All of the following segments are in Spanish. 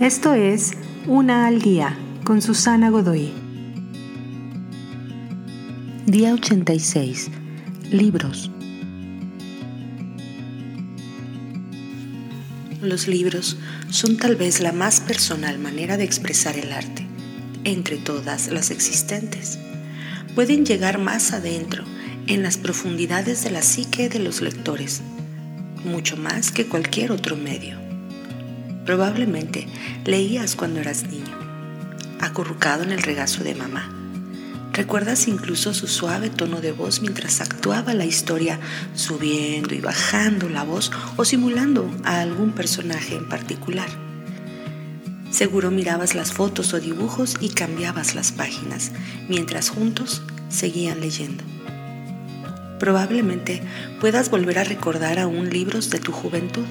Esto es Una al Día con Susana Godoy. Día 86. Libros. Los libros son tal vez la más personal manera de expresar el arte, entre todas las existentes. Pueden llegar más adentro, en las profundidades de la psique de los lectores, mucho más que cualquier otro medio. Probablemente leías cuando eras niño, acurrucado en el regazo de mamá. Recuerdas incluso su suave tono de voz mientras actuaba la historia, subiendo y bajando la voz o simulando a algún personaje en particular. Seguro mirabas las fotos o dibujos y cambiabas las páginas, mientras juntos seguían leyendo. Probablemente puedas volver a recordar aún libros de tu juventud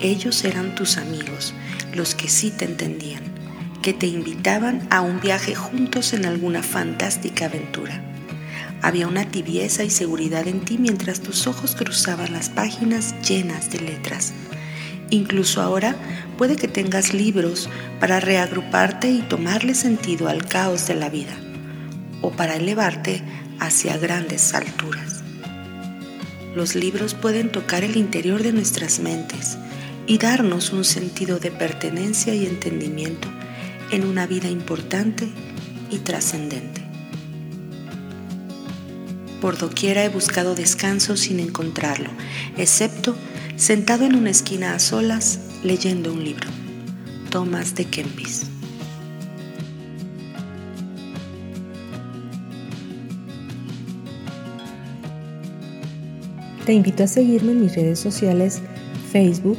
ellos eran tus amigos, los que sí te entendían, que te invitaban a un viaje juntos en alguna fantástica aventura. Había una tibieza y seguridad en ti mientras tus ojos cruzaban las páginas llenas de letras. Incluso ahora puede que tengas libros para reagruparte y tomarle sentido al caos de la vida, o para elevarte hacia grandes alturas. Los libros pueden tocar el interior de nuestras mentes y darnos un sentido de pertenencia y entendimiento en una vida importante y trascendente. Por doquiera he buscado descanso sin encontrarlo, excepto sentado en una esquina a solas leyendo un libro. Thomas de Kempis. Te invito a seguirme en mis redes sociales Facebook,